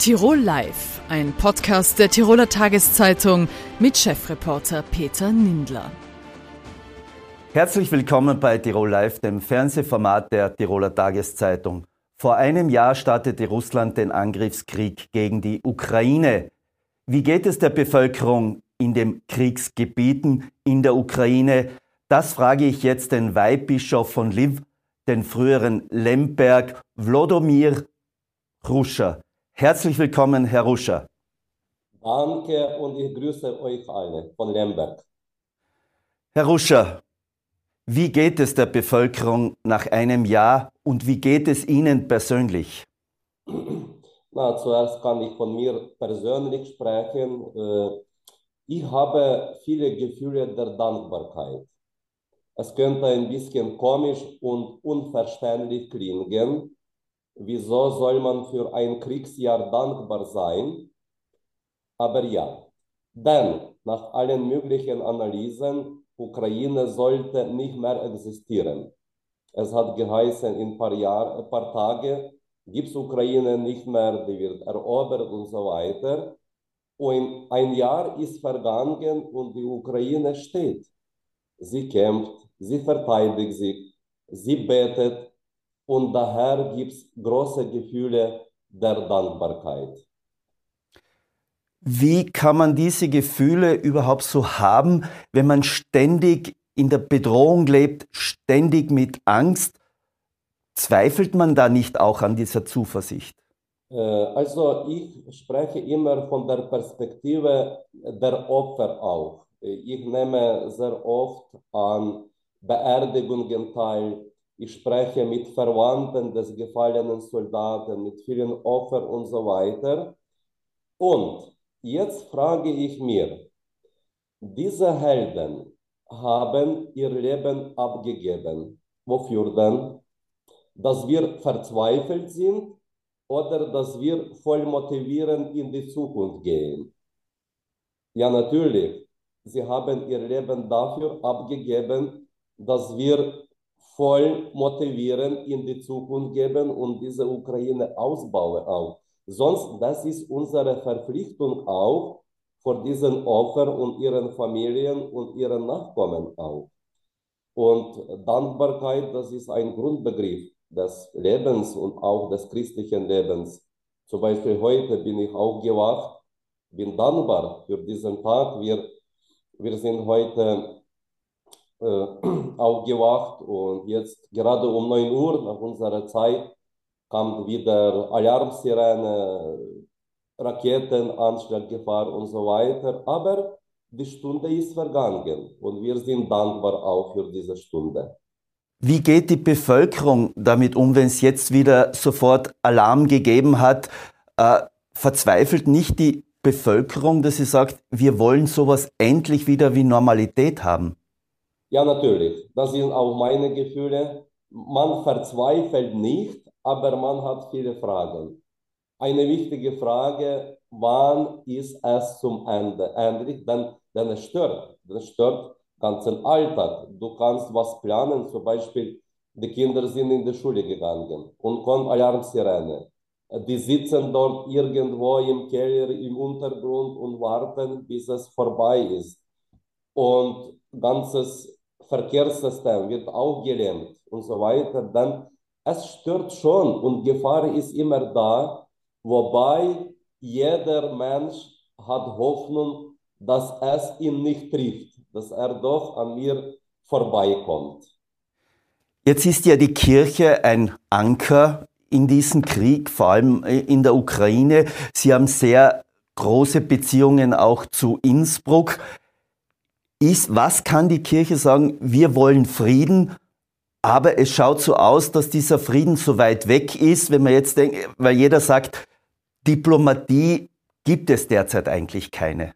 Tirol Live, ein Podcast der Tiroler Tageszeitung mit Chefreporter Peter Nindler. Herzlich willkommen bei Tirol Live, dem Fernsehformat der Tiroler Tageszeitung. Vor einem Jahr startete Russland den Angriffskrieg gegen die Ukraine. Wie geht es der Bevölkerung in den Kriegsgebieten in der Ukraine? Das frage ich jetzt den Weihbischof von Lviv, den früheren Lemberg, Wlodomir Ruscher. Herzlich willkommen, Herr Ruscher. Danke und ich grüße euch alle von Lemberg. Herr Ruscher, wie geht es der Bevölkerung nach einem Jahr und wie geht es Ihnen persönlich? Na, zuerst kann ich von mir persönlich sprechen. Äh, ich habe viele Gefühle der Dankbarkeit. Es könnte ein bisschen komisch und unverständlich klingen, Wieso soll man für ein Kriegsjahr dankbar sein? Aber ja, denn nach allen möglichen Analysen, Ukraine sollte nicht mehr existieren. Es hat geheißen, in ein paar, Jahr, paar Tage gibt es Ukraine nicht mehr, die wird erobert und so weiter. Und ein Jahr ist vergangen und die Ukraine steht. Sie kämpft, sie verteidigt sich, sie betet, und daher gibt es große Gefühle der Dankbarkeit. Wie kann man diese Gefühle überhaupt so haben, wenn man ständig in der Bedrohung lebt, ständig mit Angst? Zweifelt man da nicht auch an dieser Zuversicht? Äh, also ich spreche immer von der Perspektive der Opfer auch. Ich nehme sehr oft an Beerdigungen teil, ich spreche mit Verwandten des gefallenen Soldaten, mit vielen Opfern und so weiter. Und jetzt frage ich mir, diese Helden haben ihr Leben abgegeben. Wofür denn? Dass wir verzweifelt sind oder dass wir voll motivierend in die Zukunft gehen? Ja, natürlich. Sie haben ihr Leben dafür abgegeben, dass wir voll motivieren, in die Zukunft geben und diese Ukraine ausbauen auch. Sonst, das ist unsere Verpflichtung auch vor diesen Opfern und ihren Familien und ihren Nachkommen auch. Und Dankbarkeit, das ist ein Grundbegriff des Lebens und auch des christlichen Lebens. Zum Beispiel heute bin ich auch gewacht, bin dankbar für diesen Tag. Wir, wir sind heute aufgewacht und jetzt gerade um 9 Uhr nach unserer Zeit kam wieder Alarmsirene, Raketenanschlag, Gefahr und so weiter. Aber die Stunde ist vergangen und wir sind dankbar auch für diese Stunde. Wie geht die Bevölkerung damit um, wenn es jetzt wieder sofort Alarm gegeben hat? Äh, verzweifelt nicht die Bevölkerung, dass sie sagt, wir wollen sowas endlich wieder wie Normalität haben? Ja, natürlich. Das sind auch meine Gefühle. Man verzweifelt nicht, aber man hat viele Fragen. Eine wichtige Frage, wann ist es zum Ende endlich? Denn, denn es stört. Es stört ganzen Alltag. Du kannst was planen, zum Beispiel, die Kinder sind in die Schule gegangen und kommt Alarmsirene. Die sitzen dort irgendwo im Keller, im Untergrund und warten, bis es vorbei ist. Und ganzes Verkehrssystem wird auch gelähmt und so weiter, dann es stört schon und Gefahr ist immer da, wobei jeder Mensch hat Hoffnung, dass es ihn nicht trifft, dass er doch an mir vorbeikommt. Jetzt ist ja die Kirche ein Anker in diesem Krieg, vor allem in der Ukraine. Sie haben sehr große Beziehungen auch zu Innsbruck ist, was kann die Kirche sagen? Wir wollen Frieden, aber es schaut so aus, dass dieser Frieden so weit weg ist, wenn man jetzt denkt, weil jeder sagt, Diplomatie gibt es derzeit eigentlich keine.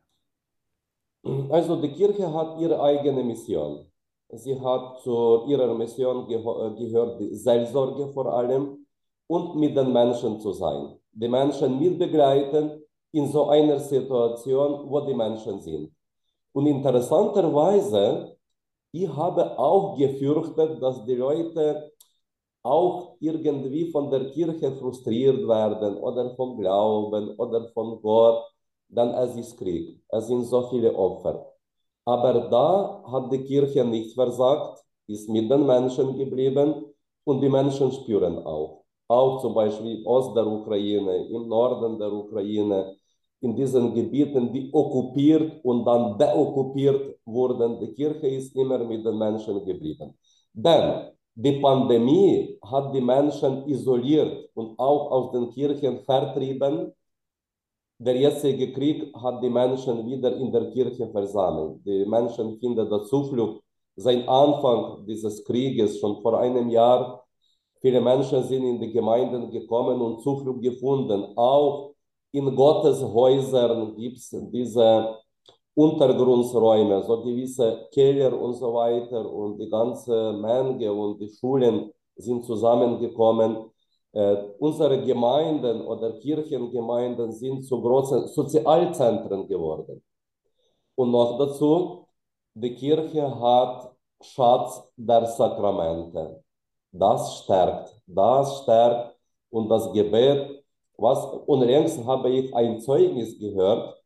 Also die Kirche hat ihre eigene Mission. Sie hat zu ihrer Mission gehört die Seelsorge vor allem und mit den Menschen zu sein. Die Menschen mitbegleiten in so einer Situation, wo die Menschen sind. Und interessanterweise, ich habe auch gefürchtet, dass die Leute auch irgendwie von der Kirche frustriert werden oder vom Glauben oder von Gott, dann es ist Krieg. Es sind so viele Opfer. Aber da hat die Kirche nicht versagt, ist mit den Menschen geblieben und die Menschen spüren auch. Auch zum Beispiel Ost der Ukraine, im Norden der Ukraine, in diesen Gebieten, die okkupiert und dann deokkupiert wurden. Die Kirche ist immer mit den Menschen geblieben. Denn die Pandemie hat die Menschen isoliert und auch aus den Kirchen vertrieben. Der jetzige Krieg hat die Menschen wieder in der Kirche versammelt. Die Menschen finden der Zuflucht. Seit Anfang dieses Krieges, schon vor einem Jahr, viele Menschen sind in die Gemeinden gekommen und Zuflucht gefunden. Auch in Gottes Häusern gibt es diese Untergrundräume, so gewisse Keller und so weiter und die ganze Menge und die Schulen sind zusammengekommen. Äh, unsere Gemeinden oder Kirchengemeinden sind zu großen Sozialzentren geworden. Und noch dazu, die Kirche hat Schatz der Sakramente. Das stärkt, das stärkt und das Gebet. Was, unlängst habe ich ein Zeugnis gehört,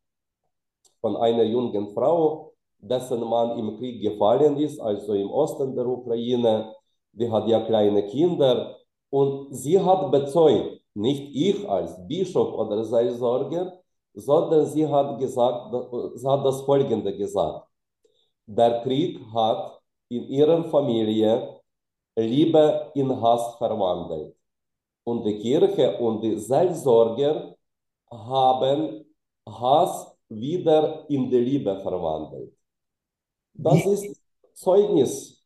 von einer jungen Frau, dessen Mann im Krieg gefallen ist, also im Osten der Ukraine. Die hat ja kleine Kinder und sie hat bezeugt, nicht ich als Bischof oder Seelsorger, sondern sie hat gesagt, sie hat das Folgende gesagt. Der Krieg hat in ihrer Familie Liebe in Hass verwandelt. Und die Kirche und die Seelsorger haben Hass wieder in die Liebe verwandelt. Das ist Zeugnis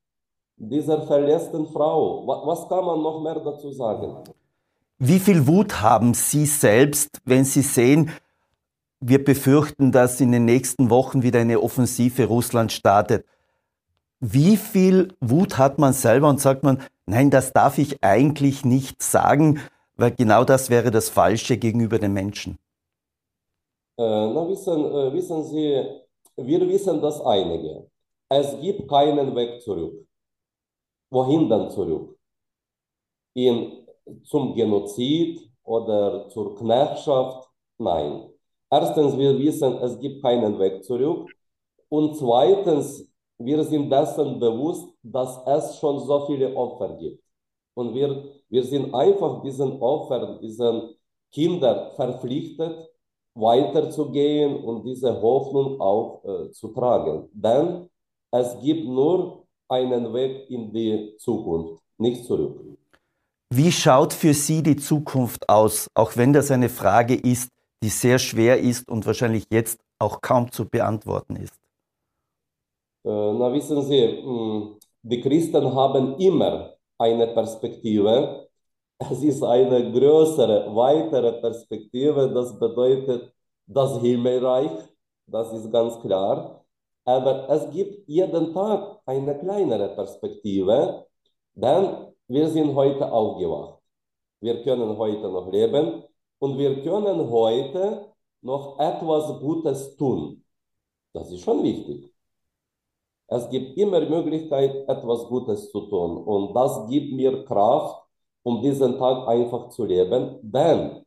dieser verletzten Frau. Was kann man noch mehr dazu sagen? Wie viel Wut haben Sie selbst, wenn Sie sehen, wir befürchten, dass in den nächsten Wochen wieder eine Offensive Russland startet? Wie viel Wut hat man selber und sagt man, nein, das darf ich eigentlich nicht sagen, weil genau das wäre das Falsche gegenüber den Menschen? na, wissen, wissen Sie, wir wissen das einige. Es gibt keinen Weg zurück. Wohin dann zurück? In, zum Genozid oder zur Knechtschaft? Nein. Erstens, wir wissen, es gibt keinen Weg zurück. Und zweitens, wir sind dessen bewusst, dass es schon so viele Opfer gibt. Und wir, wir sind einfach diesen Opfern, diesen Kindern verpflichtet, weiterzugehen und diese Hoffnung auch äh, zu tragen. Denn es gibt nur einen Weg in die Zukunft, nicht zurück. Wie schaut für Sie die Zukunft aus, auch wenn das eine Frage ist, die sehr schwer ist und wahrscheinlich jetzt auch kaum zu beantworten ist? Äh, na, wissen Sie, hm, die Christen haben immer eine Perspektive, es ist eine größere, weitere Perspektive. Das bedeutet das Himmelreich, das ist ganz klar. Aber es gibt jeden Tag eine kleinere Perspektive, denn wir sind heute aufgewacht. Wir können heute noch leben und wir können heute noch etwas Gutes tun. Das ist schon wichtig. Es gibt immer Möglichkeit, etwas Gutes zu tun und das gibt mir Kraft, um diesen Tag einfach zu leben. Denn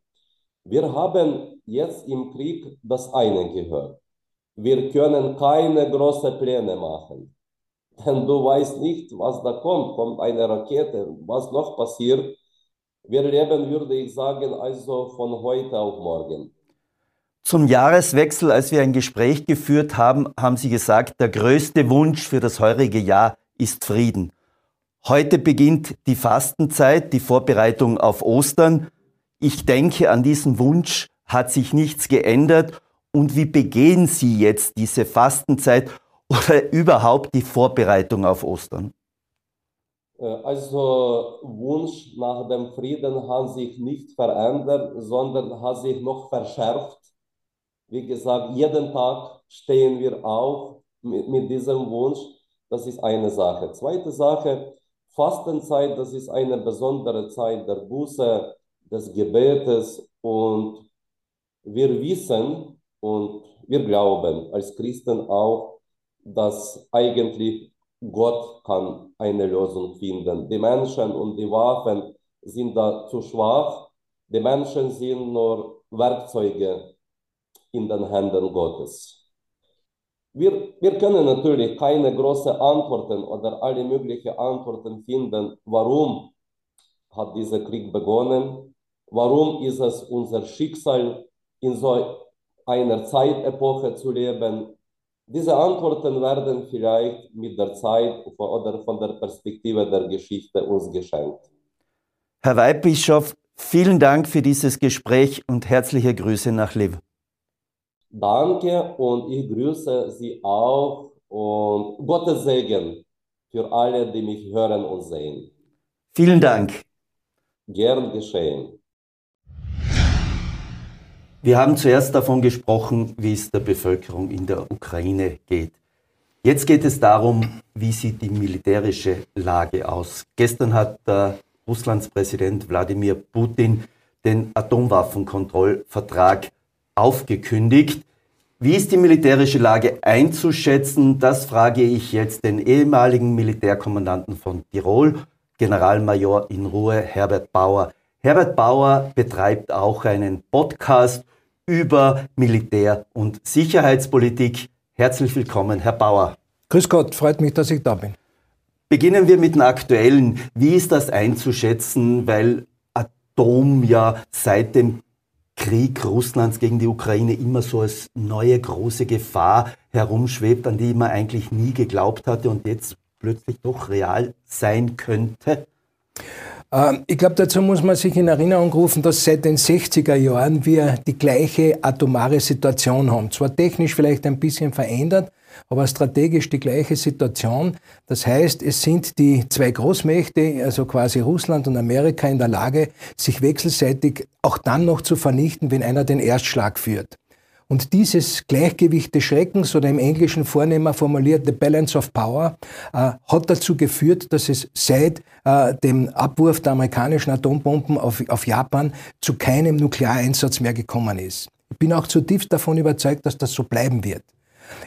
wir haben jetzt im Krieg das eine gehört. Wir können keine großen Pläne machen. Denn du weißt nicht, was da kommt. Kommt eine Rakete, was noch passiert. Wir leben, würde ich sagen, also von heute auf morgen. Zum Jahreswechsel, als wir ein Gespräch geführt haben, haben Sie gesagt, der größte Wunsch für das heurige Jahr ist Frieden. Heute beginnt die Fastenzeit, die Vorbereitung auf Ostern. Ich denke, an diesem Wunsch hat sich nichts geändert. Und wie begehen Sie jetzt diese Fastenzeit oder überhaupt die Vorbereitung auf Ostern? Äh, also Wunsch nach dem Frieden hat sich nicht verändert, sondern hat sich noch verschärft. Wie gesagt, jeden Tag stehen wir auf mit, mit diesem Wunsch. Das ist eine Sache. Zweite Sache, Fastenzeit, das ist eine besondere Zeit der Buße, des Gebetes und wir wissen und wir glauben als Christen auch, dass eigentlich Gott kann eine Lösung finden. Die Menschen und die Waffen sind da zu schwach. Die Menschen sind nur Werkzeuge in den Händen Gottes. Wir, wir können natürlich keine großen Antworten oder alle möglichen Antworten finden, warum hat dieser Krieg begonnen, warum ist es unser Schicksal, in so einer Zeitepoche zu leben. Diese Antworten werden vielleicht mit der Zeit oder von der Perspektive der Geschichte uns geschenkt. Herr Weihbischof, vielen Dank für dieses Gespräch und herzliche Grüße nach Lviv. Danke und ich grüße Sie auch und Gottes Segen für alle, die mich hören und sehen. Vielen Dank. Gern geschehen. Wir haben zuerst davon gesprochen, wie es der Bevölkerung in der Ukraine geht. Jetzt geht es darum, wie sieht die militärische Lage aus. Gestern hat äh, Russlands Präsident Wladimir Putin den Atomwaffenkontrollvertrag aufgekündigt. Wie ist die militärische Lage einzuschätzen? Das frage ich jetzt den ehemaligen Militärkommandanten von Tirol, Generalmajor in Ruhe Herbert Bauer. Herbert Bauer betreibt auch einen Podcast über Militär- und Sicherheitspolitik. Herzlich willkommen, Herr Bauer. Grüß Gott, freut mich, dass ich da bin. Beginnen wir mit dem Aktuellen. Wie ist das einzuschätzen? Weil Atom ja seit dem Krieg Russlands gegen die Ukraine immer so als neue große Gefahr herumschwebt, an die man eigentlich nie geglaubt hatte und jetzt plötzlich doch real sein könnte? Ähm, ich glaube, dazu muss man sich in Erinnerung rufen, dass seit den 60er Jahren wir die gleiche atomare Situation haben. Zwar technisch vielleicht ein bisschen verändert, aber strategisch die gleiche Situation. Das heißt, es sind die zwei Großmächte, also quasi Russland und Amerika, in der Lage, sich wechselseitig auch dann noch zu vernichten, wenn einer den Erstschlag führt. Und dieses Gleichgewicht des Schreckens oder im Englischen vornehmer formuliert The Balance of Power äh, hat dazu geführt, dass es seit äh, dem Abwurf der amerikanischen Atombomben auf, auf Japan zu keinem Nukleareinsatz mehr gekommen ist. Ich bin auch zutiefst davon überzeugt, dass das so bleiben wird.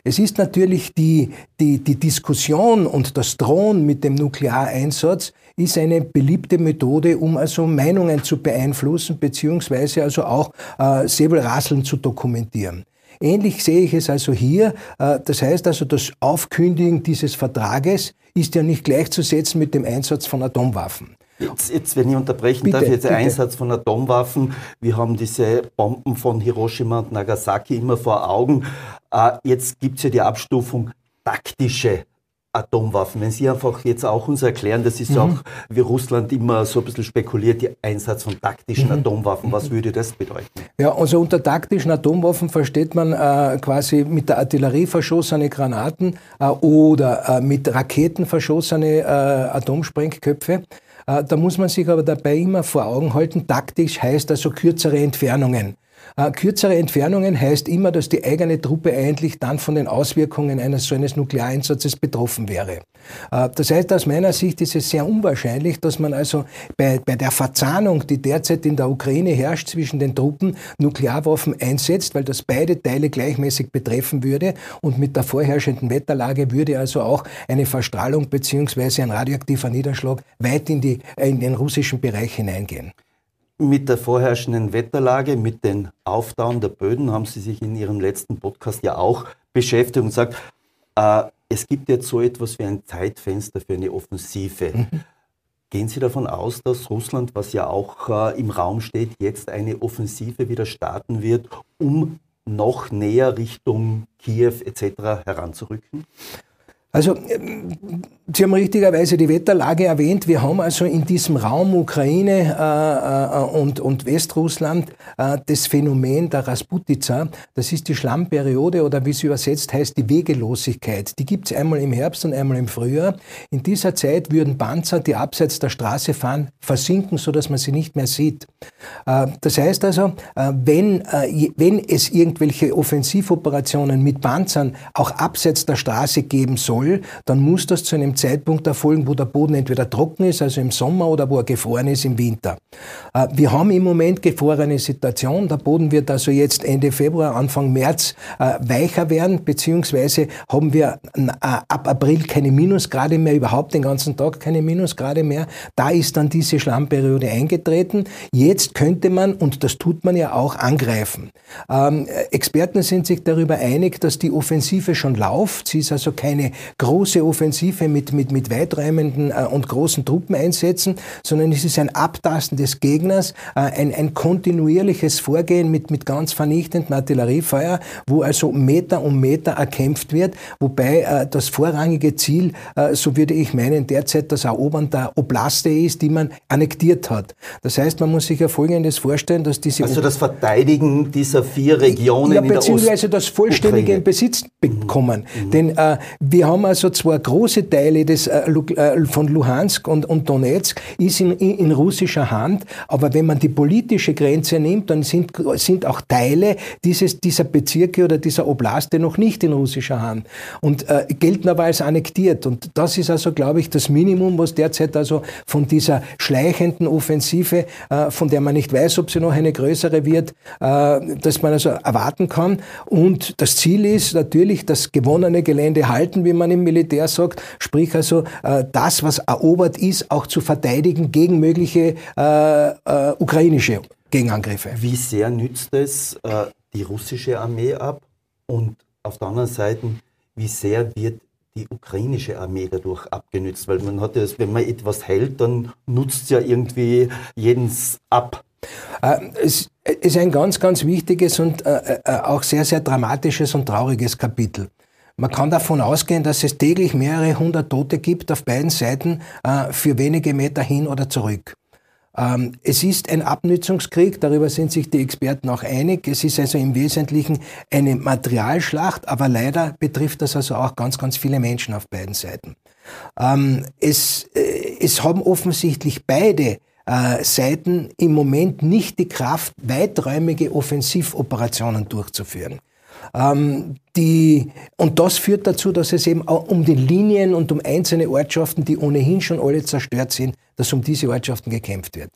Es ist natürlich die, die, die Diskussion und das Drohen mit dem Nukleareinsatz ist eine beliebte Methode, um also Meinungen zu beeinflussen, beziehungsweise also auch äh, Säbelrasseln zu dokumentieren. Ähnlich sehe ich es also hier. Äh, das heißt also, das Aufkündigen dieses Vertrages ist ja nicht gleichzusetzen mit dem Einsatz von Atomwaffen. Jetzt, jetzt, wenn ich unterbrechen bitte, darf, jetzt der Einsatz von Atomwaffen. Wir haben diese Bomben von Hiroshima und Nagasaki immer vor Augen. Äh, jetzt gibt es ja die Abstufung taktische Atomwaffen. Wenn Sie einfach jetzt auch uns erklären, das ist mhm. auch, wie Russland immer so ein bisschen spekuliert, der Einsatz von taktischen mhm. Atomwaffen, was würde das bedeuten? Ja, also unter taktischen Atomwaffen versteht man äh, quasi mit der Artillerie verschossene Granaten äh, oder äh, mit Raketen verschossene äh, Atomsprengköpfe. Äh, da muss man sich aber dabei immer vor Augen halten, taktisch heißt also kürzere Entfernungen. Äh, kürzere Entfernungen heißt immer, dass die eigene Truppe eigentlich dann von den Auswirkungen eines so eines Nukleareinsatzes betroffen wäre. Äh, das heißt, aus meiner Sicht ist es sehr unwahrscheinlich, dass man also bei, bei der Verzahnung, die derzeit in der Ukraine herrscht zwischen den Truppen, Nuklearwaffen einsetzt, weil das beide Teile gleichmäßig betreffen würde und mit der vorherrschenden Wetterlage würde also auch eine Verstrahlung beziehungsweise ein radioaktiver Niederschlag weit in, die, in den russischen Bereich hineingehen. Mit der vorherrschenden Wetterlage, mit den Auftauen der Böden haben Sie sich in Ihrem letzten Podcast ja auch beschäftigt und gesagt, äh, es gibt jetzt so etwas wie ein Zeitfenster für eine Offensive. Mhm. Gehen Sie davon aus, dass Russland, was ja auch äh, im Raum steht, jetzt eine Offensive wieder starten wird, um noch näher Richtung Kiew etc. heranzurücken? Also, ähm, Sie haben richtigerweise die Wetterlage erwähnt. Wir haben also in diesem Raum Ukraine äh, äh, und, und Westrussland äh, das Phänomen der Rasputica. Das ist die Schlammperiode oder wie es übersetzt heißt, die Wegelosigkeit. Die gibt es einmal im Herbst und einmal im Frühjahr. In dieser Zeit würden Panzer, die abseits der Straße fahren, versinken, sodass man sie nicht mehr sieht. Äh, das heißt also, äh, wenn, äh, wenn es irgendwelche Offensivoperationen mit Panzern auch abseits der Straße geben soll, soll, dann muss das zu einem Zeitpunkt erfolgen, wo der Boden entweder trocken ist, also im Sommer, oder wo er gefroren ist im Winter. Äh, wir haben im Moment gefrorene Situation. Der Boden wird also jetzt Ende Februar, Anfang März äh, weicher werden, beziehungsweise haben wir äh, ab April keine Minusgrade mehr, überhaupt den ganzen Tag keine Minusgrade mehr. Da ist dann diese Schlammperiode eingetreten. Jetzt könnte man, und das tut man ja auch, angreifen. Ähm, Experten sind sich darüber einig, dass die Offensive schon läuft. Sie ist also keine große Offensive mit, mit, mit weiträumenden äh, und großen Truppeneinsätzen, sondern es ist ein Abtasten des Gegners, äh, ein, ein kontinuierliches Vorgehen mit, mit ganz vernichtendem Artilleriefeuer, wo also Meter um Meter erkämpft wird, wobei äh, das vorrangige Ziel, äh, so würde ich meinen, derzeit das Erobern der Oblaste ist, die man annektiert hat. Das heißt, man muss sich ja Folgendes vorstellen, dass diese... Also das Verteidigen dieser vier Regionen ja, beziehungsweise das vollständige in Besitz bekommen. Mhm. Denn äh, wir haben also zwar große Teile des, äh, äh, von Luhansk und, und Donetsk ist in, in, russischer Hand, aber wenn man die politische Grenze nimmt, dann sind, sind auch Teile dieses, dieser Bezirke oder dieser Oblaste noch nicht in russischer Hand und äh, gelten aber als annektiert. Und das ist also, glaube ich, das Minimum, was derzeit also von dieser schleichenden Offensive, äh, von der man nicht weiß, ob sie noch eine größere wird, äh, dass man also erwarten kann. Und das Ziel ist natürlich, das gewonnene Gelände halten, wie man im Militär sagt, sprich also äh, das, was erobert ist, auch zu verteidigen gegen mögliche äh, äh, ukrainische Gegenangriffe. Wie sehr nützt es die russische Armee ab? Und auf der anderen Seite, wie sehr wird die ukrainische Armee dadurch abgenützt? Weil man hat ja, wenn man etwas hält, dann nutzt es ja irgendwie jedens ab. Es ist ein ganz, ganz wichtiges und auch sehr, sehr dramatisches und trauriges Kapitel. Man kann davon ausgehen, dass es täglich mehrere hundert Tote gibt auf beiden Seiten für wenige Meter hin oder zurück. Ähm, es ist ein Abnützungskrieg, darüber sind sich die Experten auch einig. Es ist also im Wesentlichen eine Materialschlacht, aber leider betrifft das also auch ganz, ganz viele Menschen auf beiden Seiten. Ähm, es, es haben offensichtlich beide äh, Seiten im Moment nicht die Kraft, weiträumige Offensivoperationen durchzuführen. Ähm, die, und das führt dazu, dass es eben auch um die Linien und um einzelne Ortschaften, die ohnehin schon alle zerstört sind, dass um diese Ortschaften gekämpft wird.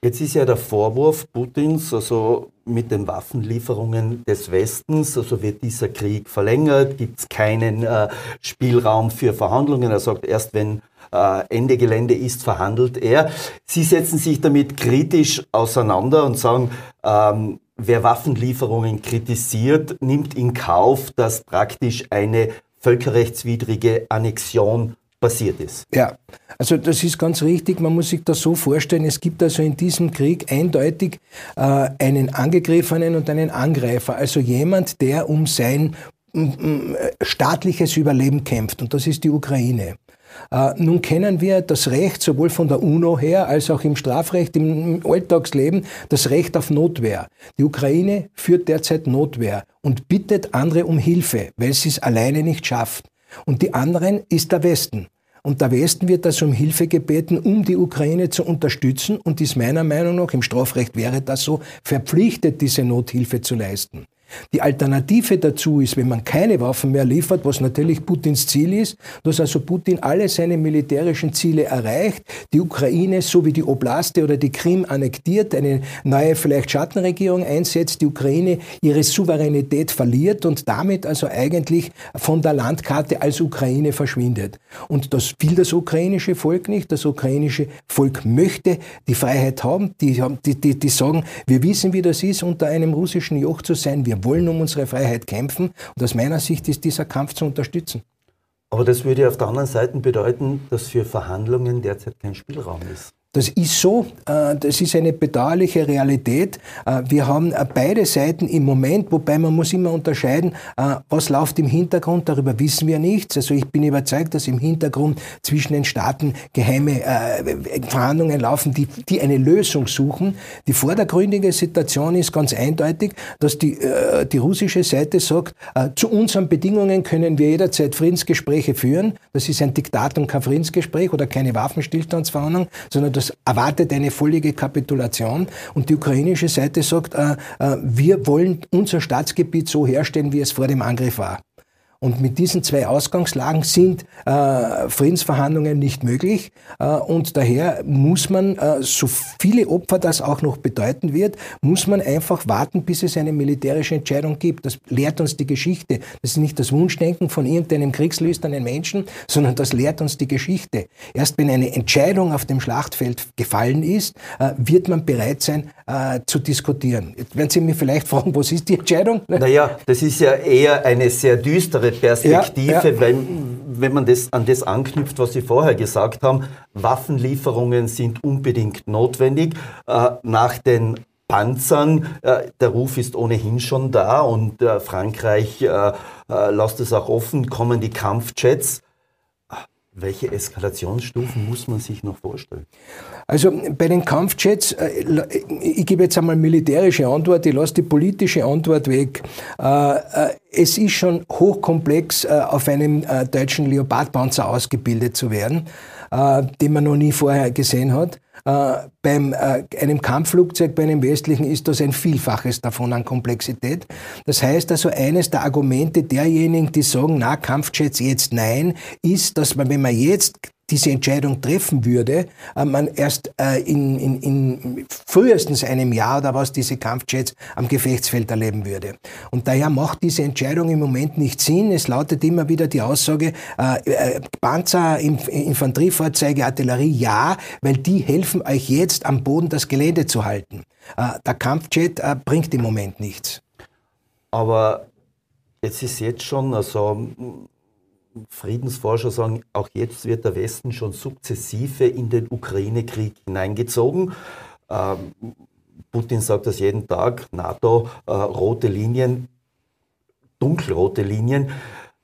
Jetzt ist ja der Vorwurf Putins, also mit den Waffenlieferungen des Westens, also wird dieser Krieg verlängert, gibt es keinen äh, Spielraum für Verhandlungen. Er sagt, erst wenn äh, Ende Gelände ist, verhandelt er. Sie setzen sich damit kritisch auseinander und sagen, ähm, wer Waffenlieferungen kritisiert, nimmt in Kauf, dass praktisch eine völkerrechtswidrige Annexion passiert ist. Ja, also das ist ganz richtig. Man muss sich das so vorstellen, es gibt also in diesem Krieg eindeutig äh, einen Angegriffenen und einen Angreifer, also jemand, der um sein staatliches Überleben kämpft. Und das ist die Ukraine. Äh, nun kennen wir das Recht sowohl von der UNO her als auch im Strafrecht, im Alltagsleben, das Recht auf Notwehr. Die Ukraine führt derzeit Notwehr und bittet andere um Hilfe, weil sie es alleine nicht schafft. Und die anderen ist der Westen. Und der Westen wird also um Hilfe gebeten, um die Ukraine zu unterstützen und ist meiner Meinung nach, im Strafrecht wäre das so, verpflichtet, diese Nothilfe zu leisten. Die Alternative dazu ist, wenn man keine Waffen mehr liefert, was natürlich Putins Ziel ist, dass also Putin alle seine militärischen Ziele erreicht, die Ukraine so wie die Oblaste oder die Krim annektiert, eine neue vielleicht Schattenregierung einsetzt, die Ukraine ihre Souveränität verliert und damit also eigentlich von der Landkarte als Ukraine verschwindet. Und das will das ukrainische Volk nicht. Das ukrainische Volk möchte die Freiheit haben. Die, die, die, die sagen, wir wissen, wie das ist, unter einem russischen Joch zu sein. Wir wollen um unsere Freiheit kämpfen und aus meiner Sicht ist dieser Kampf zu unterstützen. Aber das würde auf der anderen Seite bedeuten, dass für Verhandlungen derzeit kein Spielraum ist. Das ist so, äh, das ist eine bedauerliche Realität. Äh, wir haben äh, beide Seiten im Moment, wobei man muss immer unterscheiden, was läuft im Hintergrund, darüber wissen wir nichts. Also ich bin überzeugt, dass im Hintergrund zwischen den Staaten geheime Verhandlungen laufen, die, die eine Lösung suchen. Die vordergründige Situation ist ganz eindeutig, dass die, die russische Seite sagt, zu unseren Bedingungen können wir jederzeit Friedensgespräche führen. Das ist ein Diktat und kein Friedensgespräch oder keine Waffenstillstandsverhandlung, sondern das erwartet eine völlige Kapitulation. Und die ukrainische Seite sagt, äh, äh, wir wollen unser Staatsgebiet so herstellen, wie es vor dem Angriff war. Und mit diesen zwei Ausgangslagen sind äh, Friedensverhandlungen nicht möglich. Äh, und daher muss man, äh, so viele Opfer das auch noch bedeuten wird, muss man einfach warten, bis es eine militärische Entscheidung gibt. Das lehrt uns die Geschichte. Das ist nicht das Wunschdenken von irgendeinem kriegslüsternen Menschen, sondern das lehrt uns die Geschichte. Erst wenn eine Entscheidung auf dem Schlachtfeld gefallen ist, äh, wird man bereit sein äh, zu diskutieren. Jetzt werden Sie mich vielleicht fragen, was ist die Entscheidung? Naja, das ist ja eher eine sehr düstere andere Perspektive, ja, ja. Weil, wenn man das an das anknüpft, was Sie vorher gesagt haben, Waffenlieferungen sind unbedingt notwendig. Äh, nach den Panzern, äh, der Ruf ist ohnehin schon da und äh, Frankreich äh, lässt es auch offen, kommen die Kampfjets. Welche Eskalationsstufen muss man sich noch vorstellen? Also bei den Kampfjets, äh, ich gebe jetzt einmal militärische Antwort, ich lasse die politische Antwort weg. Äh, äh, es ist schon hochkomplex, auf einem deutschen Leopardpanzer ausgebildet zu werden, den man noch nie vorher gesehen hat. Äh, beim äh, einem Kampfflugzeug, bei einem westlichen, ist das ein Vielfaches davon an Komplexität. Das heißt also, eines der Argumente derjenigen, die sagen, na, Kampfjets jetzt nein, ist, dass man, wenn man jetzt diese Entscheidung treffen würde, äh, man erst äh, in, in, in frühestens einem Jahr oder was diese Kampfjets am Gefechtsfeld erleben würde. Und daher macht diese Entscheidung im Moment nicht Sinn. Es lautet immer wieder die Aussage, äh, Panzer, Infanteriefahrzeuge, Artillerie, ja, weil die helfen euch jetzt am Boden das Gelände zu halten. Der Kampfjet bringt im Moment nichts. Aber jetzt ist jetzt schon, also Friedensforscher sagen, auch jetzt wird der Westen schon sukzessive in den Ukraine-Krieg hineingezogen. Ähm, Putin sagt das jeden Tag, NATO, äh, rote Linien, dunkelrote Linien.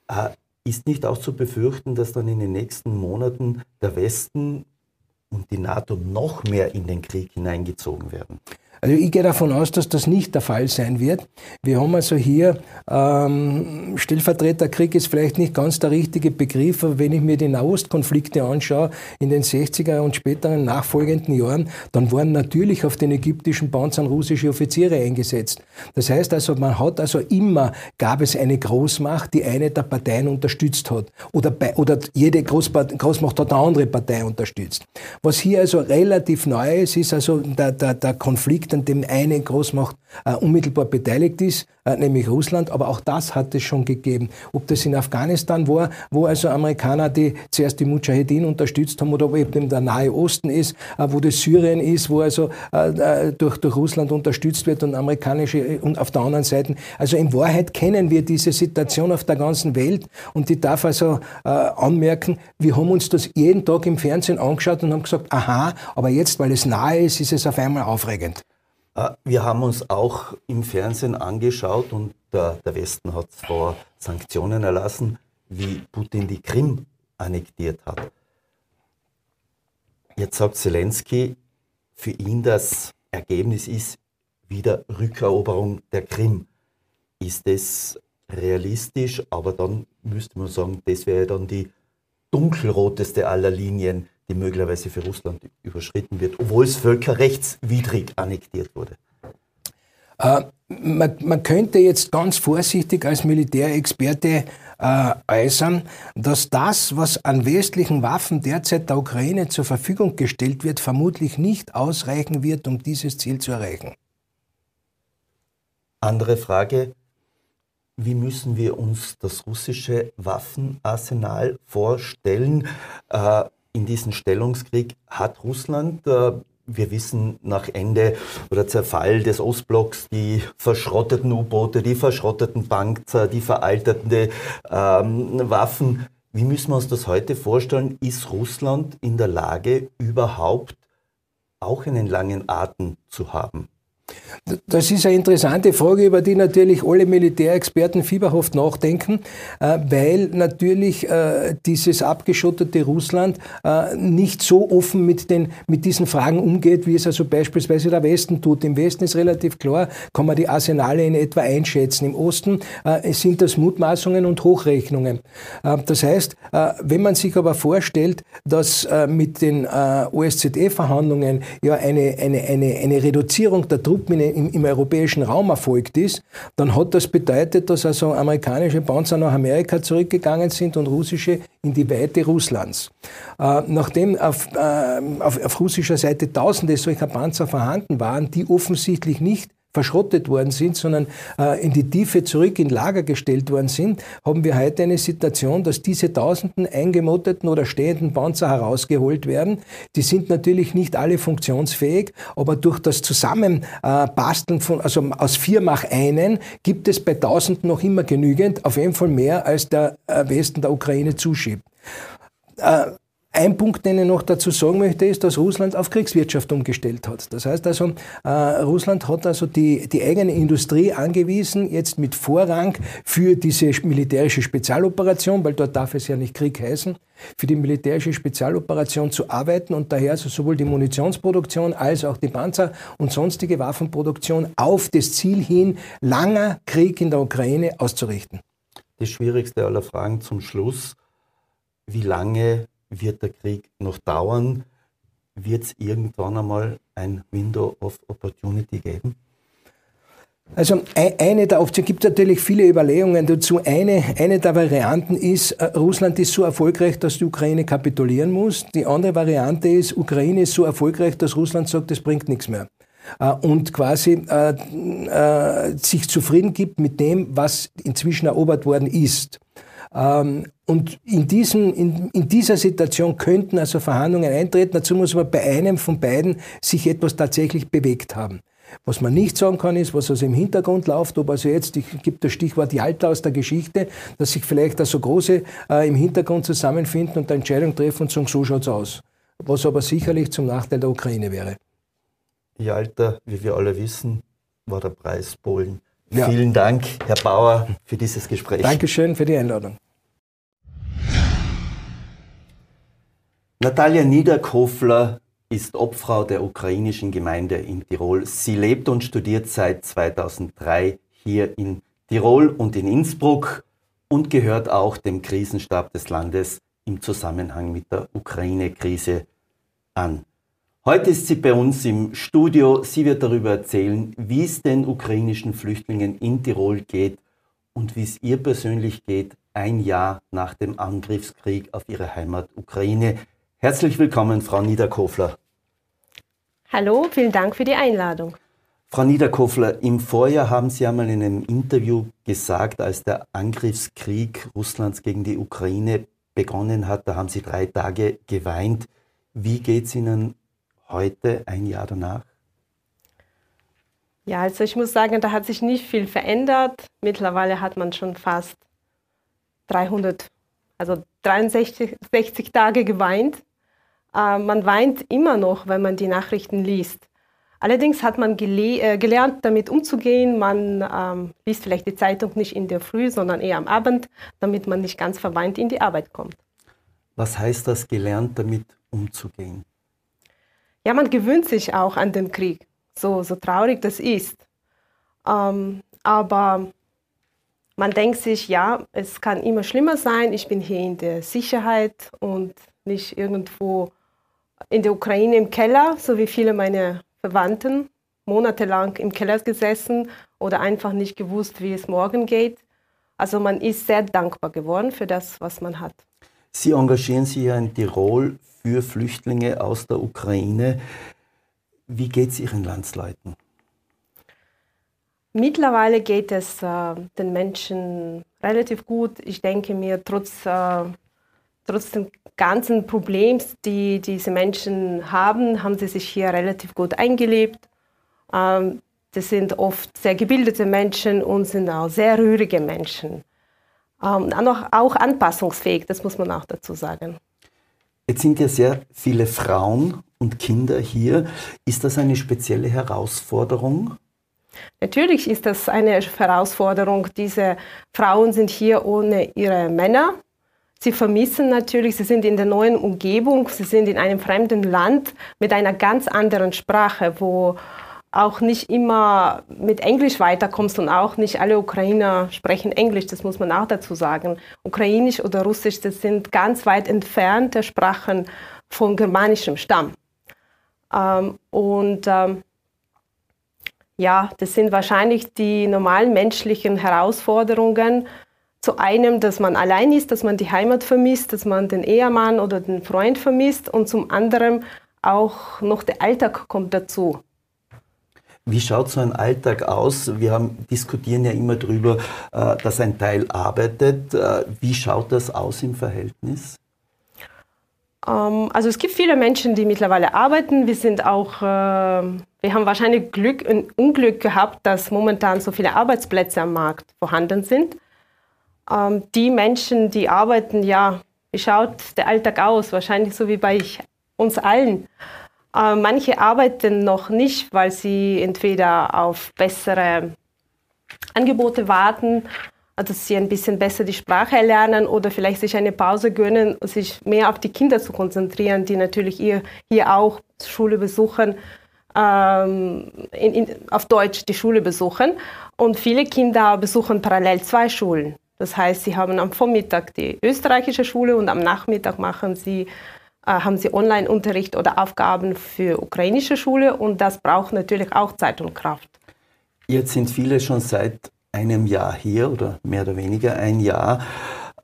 Äh, ist nicht auch zu befürchten, dass dann in den nächsten Monaten der Westen und die NATO noch mehr in den Krieg hineingezogen werden? Also ich gehe davon aus, dass das nicht der Fall sein wird. Wir haben also hier, ähm, Stellvertreterkrieg ist vielleicht nicht ganz der richtige Begriff, aber wenn ich mir die Nahostkonflikte anschaue in den 60er und späteren nachfolgenden Jahren, dann waren natürlich auf den ägyptischen Panzern russische Offiziere eingesetzt. Das heißt also, man hat also immer, gab es eine Großmacht, die eine der Parteien unterstützt hat. Oder, bei, oder jede Großmacht hat eine andere Partei unterstützt. Was hier also relativ neu ist, ist also der, der, der Konflikt an dem eine Großmacht äh, unmittelbar beteiligt ist, äh, nämlich Russland. Aber auch das hat es schon gegeben. Ob das in Afghanistan war, wo also Amerikaner, die zuerst die Mujahedin unterstützt haben, oder ob eben der Nahe Osten ist, äh, wo das Syrien ist, wo also äh, äh, durch, durch Russland unterstützt wird und amerikanische und auf der anderen Seite. Also in Wahrheit kennen wir diese Situation auf der ganzen Welt und ich darf also äh, anmerken, wir haben uns das jeden Tag im Fernsehen angeschaut und haben gesagt, aha, aber jetzt, weil es nahe ist, ist es auf einmal aufregend. Äh, wir haben uns auch im Fernsehen angeschaut und der, der Westen hat zwar Sanktionen erlassen, wie Putin die Krim annektiert hat. Jetzt sagt Zelensky, für ihn das Ergebnis ist wieder Rückeroberung der Krim. Ist das realistisch? Aber dann müsste man sagen, das wäre dann die dunkelroteste aller Linien, die möglicherweise für Russland überschritten wird, obwohl es völkerrechtswidrig annektiert wurde? Äh, man, man, könnte jetzt ganz vorsichtig als Militärexperte äh, äußern, dass das, was an westlichen Waffen derzeit der Ukraine zur Verfügung gestellt wird, vermutlich nicht ausreichen wird, um dieses Ziel zu erreichen. Andere Frage, wie müssen wir uns das russische Waffenarsenal vorstellen? Äh, in diesem Stellungskrieg hat Russland, äh, wir wissen nach Ende oder Zerfall des Ostblocks die verschrotteten U-Boote, die verschrotteten Panzer, die veralterten ähm, Waffen. Wie müssen wir uns das heute vorstellen? Ist Russland in der Lage, überhaupt auch einen langen Atem zu haben? Das ist eine interessante Frage, über die natürlich alle Militärexperten fieberhaft nachdenken, äh, weil natürlich äh, dieses abgeschottete Russland äh, nicht so offen mit, den, mit diesen Fragen umgeht, wie es also beispielsweise der Westen tut. Im Westen ist relativ klar, kann man die Arsenale in etwa einschätzen. Im Osten sind das Mutmaßungen und Hochrechnungen. Das heißt, wenn man sich aber vorstellt, dass mit den OSZE-Verhandlungen ja eine, eine, eine, eine Reduzierung der Truppen im, im, europäischen Raum erfolgt ist, dann hat das bedeutet, dass also amerikanische Panzer nach Amerika zurückgegangen sind und russische in die Weite Russlands. Äh, nachdem auf, äh, auf, auf russischer Seite Tausende solcher Panzer vorhanden waren, die offensichtlich nicht verschrottet worden sind, sondern äh, in die Tiefe zurück in Lager gestellt worden sind, haben wir heute eine Situation, dass diese tausenden eingemotteten oder stehenden Panzer herausgeholt werden. Die sind natürlich nicht alle funktionsfähig, aber durch das Zusammenbasteln von, also aus vier mach einen, gibt es bei tausenden noch immer genügend, auf jeden Fall mehr, als der äh, Westen der Ukraine zuschiebt. Ein Punkt, den ich noch dazu sagen möchte, ist, dass Russland auf Kriegswirtschaft umgestellt hat. Das heißt also, äh, Russland hat also die, die eigene Industrie angewiesen, jetzt mit Vorrang für diese militärische Spezialoperation, weil dort darf es ja nicht Krieg heißen, für die militärische Spezialoperation zu arbeiten und daher also sowohl die Munitionsproduktion als auch die Panzer und sonstige Waffenproduktion auf das Ziel hin, langer Krieg in der Ukraine auszurichten. Die schwierigste aller Fragen zum Schluss. Wie lange wird der Krieg noch dauern? Wird es irgendwann einmal ein Window of Opportunity geben? Also eine der Optionen, gibt natürlich viele Überlegungen dazu. Eine, eine der Varianten ist, äh, Russland ist so erfolgreich, dass die Ukraine kapitulieren muss. Die andere Variante ist, Ukraine ist so erfolgreich, dass Russland sagt, das bringt nichts mehr. Äh, und quasi äh, äh, sich zufrieden gibt mit dem, was inzwischen erobert worden ist. Ähm, und in, diesem, in, in, dieser Situation könnten also Verhandlungen eintreten. Dazu muss aber bei einem von beiden sich etwas tatsächlich bewegt haben. Was man nicht sagen kann, ist, was also im Hintergrund läuft, ob also jetzt, ich gebe das Stichwort Jalta aus der Geschichte, dass sich vielleicht also Große äh, im Hintergrund zusammenfinden und eine Entscheidung treffen und sagen, so schaut's aus. Was aber sicherlich zum Nachteil der Ukraine wäre. Jalta, wie wir alle wissen, war der Preis Polen. Ja. Vielen Dank, Herr Bauer, für dieses Gespräch. Dankeschön für die Einladung. Natalia Niederkofler ist Obfrau der ukrainischen Gemeinde in Tirol. Sie lebt und studiert seit 2003 hier in Tirol und in Innsbruck und gehört auch dem Krisenstab des Landes im Zusammenhang mit der Ukraine-Krise an. Heute ist sie bei uns im Studio. Sie wird darüber erzählen, wie es den ukrainischen Flüchtlingen in Tirol geht und wie es ihr persönlich geht, ein Jahr nach dem Angriffskrieg auf ihre Heimat Ukraine. Herzlich willkommen, Frau Niederkofler. Hallo, vielen Dank für die Einladung. Frau Niederkofler, im Vorjahr haben Sie einmal in einem Interview gesagt, als der Angriffskrieg Russlands gegen die Ukraine begonnen hat, da haben Sie drei Tage geweint. Wie geht es Ihnen heute, ein Jahr danach? Ja, also ich muss sagen, da hat sich nicht viel verändert. Mittlerweile hat man schon fast 300, also 63 60 Tage geweint. Äh, man weint immer noch, wenn man die Nachrichten liest. Allerdings hat man gele äh, gelernt, damit umzugehen. Man ähm, liest vielleicht die Zeitung nicht in der Früh, sondern eher am Abend, damit man nicht ganz verweint in die Arbeit kommt. Was heißt das, gelernt, damit umzugehen? Ja, man gewöhnt sich auch an den Krieg, so, so traurig das ist. Ähm, aber man denkt sich, ja, es kann immer schlimmer sein. Ich bin hier in der Sicherheit und nicht irgendwo in der Ukraine im Keller, so wie viele meiner Verwandten, monatelang im Keller gesessen oder einfach nicht gewusst, wie es morgen geht. Also man ist sehr dankbar geworden für das, was man hat. Sie engagieren sich ja in Tirol für Flüchtlinge aus der Ukraine. Wie geht es Ihren Landsleuten? Mittlerweile geht es äh, den Menschen relativ gut. Ich denke mir, trotz, äh, trotz den ganzen Problems, die diese Menschen haben, haben sie sich hier relativ gut eingelebt. Ähm, das sind oft sehr gebildete Menschen und sind auch sehr rührige Menschen. Ähm, auch, auch anpassungsfähig, das muss man auch dazu sagen. Jetzt sind ja sehr viele Frauen und Kinder hier. Ist das eine spezielle Herausforderung? Natürlich ist das eine Herausforderung. Diese Frauen sind hier ohne ihre Männer. Sie vermissen natürlich, sie sind in der neuen Umgebung, sie sind in einem fremden Land mit einer ganz anderen Sprache, wo auch nicht immer mit Englisch weiterkommst und auch nicht alle Ukrainer sprechen Englisch, das muss man auch dazu sagen. Ukrainisch oder Russisch, das sind ganz weit entfernte Sprachen von germanischem Stamm. Ähm, und ähm, ja, das sind wahrscheinlich die normalen menschlichen Herausforderungen. Zu einem, dass man allein ist, dass man die Heimat vermisst, dass man den Ehemann oder den Freund vermisst und zum anderen auch noch der Alltag kommt dazu. Wie schaut so ein Alltag aus? Wir haben, diskutieren ja immer darüber, äh, dass ein Teil arbeitet. Äh, wie schaut das aus im Verhältnis? Ähm, also es gibt viele Menschen, die mittlerweile arbeiten. Wir sind auch, äh, wir haben wahrscheinlich Glück und Unglück gehabt, dass momentan so viele Arbeitsplätze am Markt vorhanden sind. Ähm, die Menschen, die arbeiten, ja, wie schaut der Alltag aus? Wahrscheinlich so wie bei uns allen. Äh, manche arbeiten noch nicht, weil sie entweder auf bessere Angebote warten, also dass sie ein bisschen besser die Sprache erlernen oder vielleicht sich eine Pause gönnen, sich mehr auf die Kinder zu konzentrieren, die natürlich hier, hier auch Schule besuchen, ähm, in, in, auf Deutsch die Schule besuchen. Und viele Kinder besuchen parallel zwei Schulen. Das heißt, sie haben am Vormittag die österreichische Schule und am Nachmittag machen sie äh, haben sie Online-Unterricht oder Aufgaben für ukrainische Schule und das braucht natürlich auch Zeit und Kraft. Jetzt sind viele schon seit einem Jahr hier oder mehr oder weniger ein Jahr.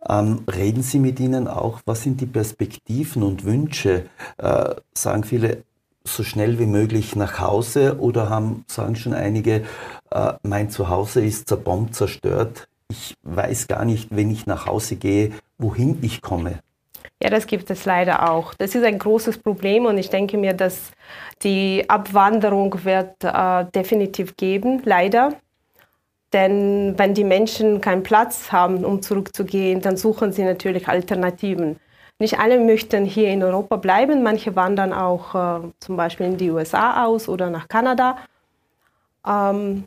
Ähm, reden Sie mit ihnen auch, was sind die Perspektiven und Wünsche? Äh, sagen viele, so schnell wie möglich nach Hause oder haben, sagen schon einige, äh, mein Zuhause ist zerbombt, zerstört. Ich weiß gar nicht, wenn ich nach Hause gehe, wohin ich komme. Ja, das gibt es leider auch. Das ist ein großes Problem und ich denke mir, dass die Abwanderung wird äh, definitiv geben, leider. Denn wenn die Menschen keinen Platz haben, um zurückzugehen, dann suchen sie natürlich Alternativen. Nicht alle möchten hier in Europa bleiben, manche wandern auch äh, zum Beispiel in die USA aus oder nach Kanada. Ähm,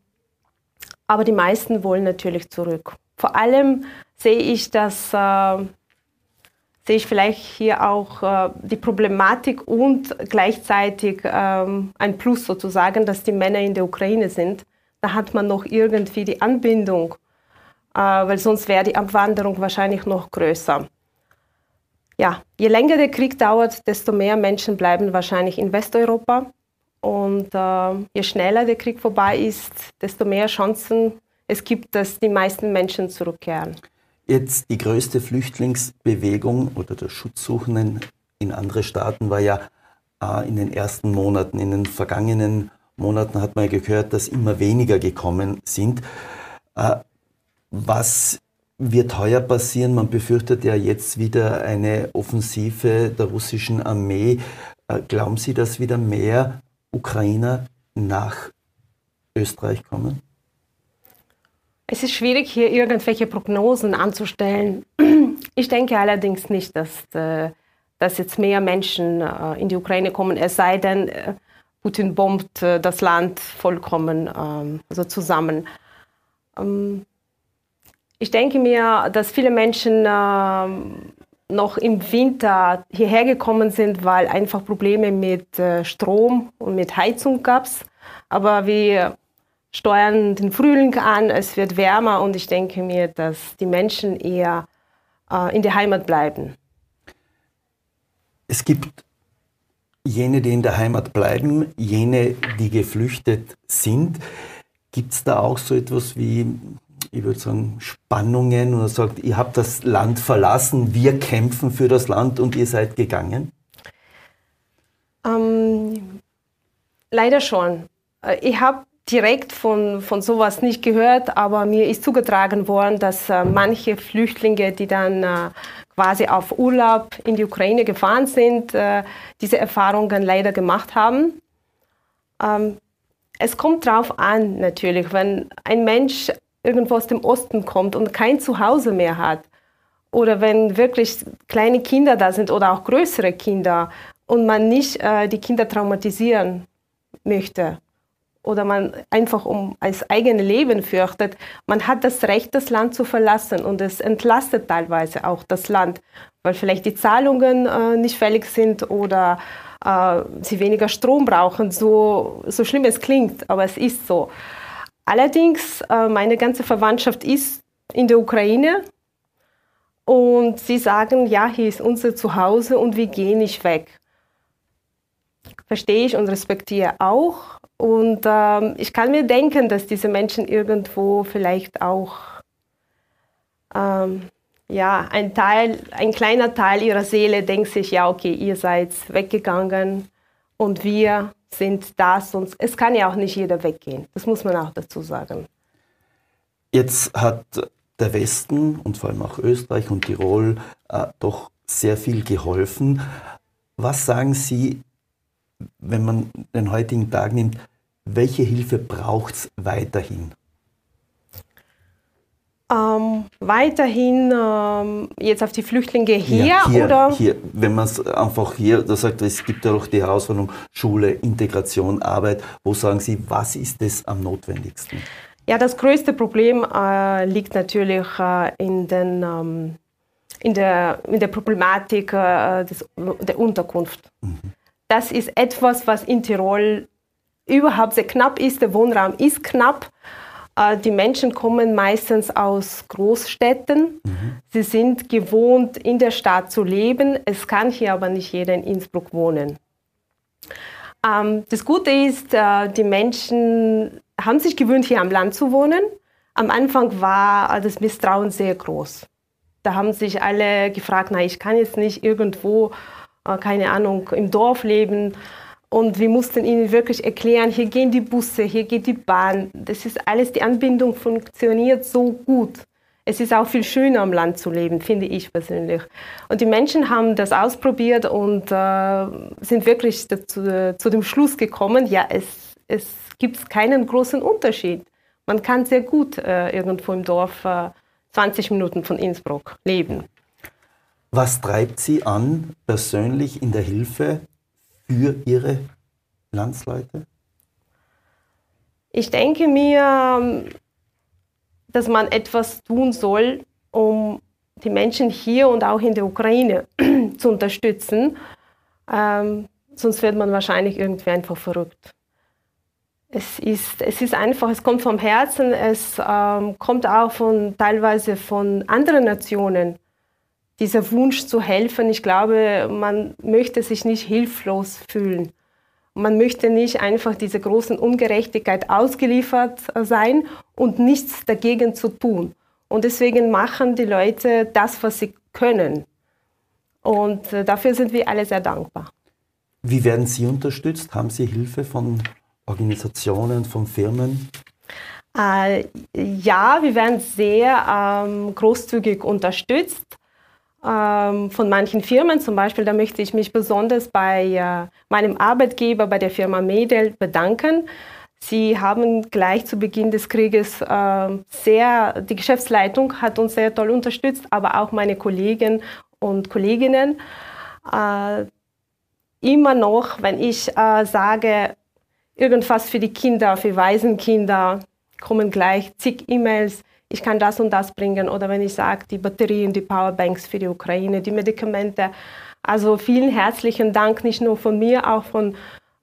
aber die meisten wollen natürlich zurück. Vor allem sehe ich, dass äh, sehe ich vielleicht hier auch äh, die Problematik und gleichzeitig ähm, ein Plus sozusagen, dass die Männer in der Ukraine sind. Da hat man noch irgendwie die Anbindung, äh, weil sonst wäre die Abwanderung wahrscheinlich noch größer. Ja, je länger der Krieg dauert, desto mehr Menschen bleiben wahrscheinlich in Westeuropa. Und äh, je schneller der Krieg vorbei ist, desto mehr Chancen es gibt, dass die meisten Menschen zurückkehren. Jetzt die größte Flüchtlingsbewegung oder der Schutzsuchenden in andere Staaten war ja äh, in den ersten Monaten. In den vergangenen Monaten hat man ja gehört, dass immer weniger gekommen sind. Äh, was wird heuer passieren? Man befürchtet ja jetzt wieder eine Offensive der russischen Armee. Äh, glauben Sie, dass wieder mehr Ukrainer nach Österreich kommen? Es ist schwierig, hier irgendwelche Prognosen anzustellen. Ich denke allerdings nicht, dass, äh, dass jetzt mehr Menschen äh, in die Ukraine kommen, es sei denn, äh, Putin bombt das Land vollkommen ähm, also zusammen. Ähm, ich denke mir, dass viele Menschen ähm, noch im Winter hierher gekommen sind, weil einfach Probleme mit Strom und mit Heizung gab. Aber wie steuern den Frühling an, es wird wärmer und ich denke mir, dass die Menschen eher äh, in der Heimat bleiben. Es gibt jene, die in der Heimat bleiben, jene, die geflüchtet sind. Gibt es da auch so etwas wie, ich würde sagen, Spannungen oder sagt, ihr habt das Land verlassen, wir kämpfen für das Land und ihr seid gegangen? Ähm, leider schon. Äh, ich habe direkt von, von sowas nicht gehört, aber mir ist zugetragen worden, dass äh, manche Flüchtlinge, die dann äh, quasi auf Urlaub in die Ukraine gefahren sind, äh, diese Erfahrungen leider gemacht haben. Ähm, es kommt darauf an, natürlich, wenn ein Mensch irgendwo aus dem Osten kommt und kein Zuhause mehr hat, oder wenn wirklich kleine Kinder da sind oder auch größere Kinder und man nicht äh, die Kinder traumatisieren möchte, oder man einfach um als eigene Leben fürchtet, man hat das Recht, das Land zu verlassen und es entlastet teilweise auch das Land, weil vielleicht die Zahlungen äh, nicht fällig sind oder äh, sie weniger Strom brauchen, so, so schlimm es klingt, aber es ist so. Allerdings, äh, meine ganze Verwandtschaft ist in der Ukraine und sie sagen, ja, hier ist unser Zuhause und wir gehen nicht weg. Verstehe ich und respektiere auch Und ähm, ich kann mir denken, dass diese Menschen irgendwo vielleicht auch ähm, ja, ein Teil, ein kleiner Teil ihrer Seele denkt sich, ja, okay, ihr seid weggegangen und wir sind das und es kann ja auch nicht jeder weggehen. Das muss man auch dazu sagen. Jetzt hat der Westen und vor allem auch Österreich und Tirol äh, doch sehr viel geholfen. Was sagen Sie, wenn man den heutigen Tag nimmt, welche Hilfe braucht es weiterhin? Ähm, weiterhin ähm, jetzt auf die Flüchtlinge hier, ja, hier oder? Hier, wenn man es einfach hier, da sagt, es gibt ja auch die Herausforderung Schule, Integration, Arbeit. Wo sagen Sie, was ist das am notwendigsten? Ja, das größte Problem äh, liegt natürlich äh, in, den, ähm, in, der, in der Problematik äh, des, der Unterkunft. Mhm. Das ist etwas, was in Tirol überhaupt sehr knapp ist. Der Wohnraum ist knapp. Äh, die Menschen kommen meistens aus Großstädten. Mhm. Sie sind gewohnt, in der Stadt zu leben. Es kann hier aber nicht jeder in Innsbruck wohnen. Ähm, das Gute ist, äh, die Menschen haben sich gewöhnt, hier am Land zu wohnen. Am Anfang war das Misstrauen sehr groß. Da haben sich alle gefragt, na, ich kann jetzt nicht irgendwo, äh, keine Ahnung, im Dorf leben. Und wir mussten ihnen wirklich erklären, hier gehen die Busse, hier geht die Bahn. Das ist alles, die Anbindung funktioniert so gut. Es ist auch viel schöner am Land zu leben, finde ich persönlich. Und die Menschen haben das ausprobiert und äh, sind wirklich dazu, äh, zu dem Schluss gekommen, ja, es, es gibt keinen großen Unterschied. Man kann sehr gut äh, irgendwo im Dorf 20 äh, Minuten von Innsbruck leben. Was treibt Sie an, persönlich in der Hilfe für Ihre Landsleute? Ich denke mir, dass man etwas tun soll, um die Menschen hier und auch in der Ukraine zu unterstützen. Ähm, sonst wird man wahrscheinlich irgendwie einfach verrückt. Es ist, es ist einfach, es kommt vom Herzen, es ähm, kommt auch von, teilweise von anderen Nationen dieser Wunsch zu helfen. Ich glaube, man möchte sich nicht hilflos fühlen. Man möchte nicht einfach dieser großen Ungerechtigkeit ausgeliefert sein und nichts dagegen zu tun. Und deswegen machen die Leute das, was sie können. Und äh, dafür sind wir alle sehr dankbar. Wie werden Sie unterstützt? Haben Sie Hilfe von Organisationen, von Firmen? Äh, ja, wir werden sehr ähm, großzügig unterstützt von manchen Firmen. Zum Beispiel, da möchte ich mich besonders bei äh, meinem Arbeitgeber, bei der Firma Medel, bedanken. Sie haben gleich zu Beginn des Krieges äh, sehr, die Geschäftsleitung hat uns sehr toll unterstützt, aber auch meine Kollegen und Kolleginnen. Äh, immer noch, wenn ich äh, sage, irgendwas für die Kinder, für Waisenkinder, kommen gleich zig E-Mails ich kann das und das bringen. Oder wenn ich sage, die Batterien, die Powerbanks für die Ukraine, die Medikamente. Also vielen herzlichen Dank, nicht nur von mir, auch von,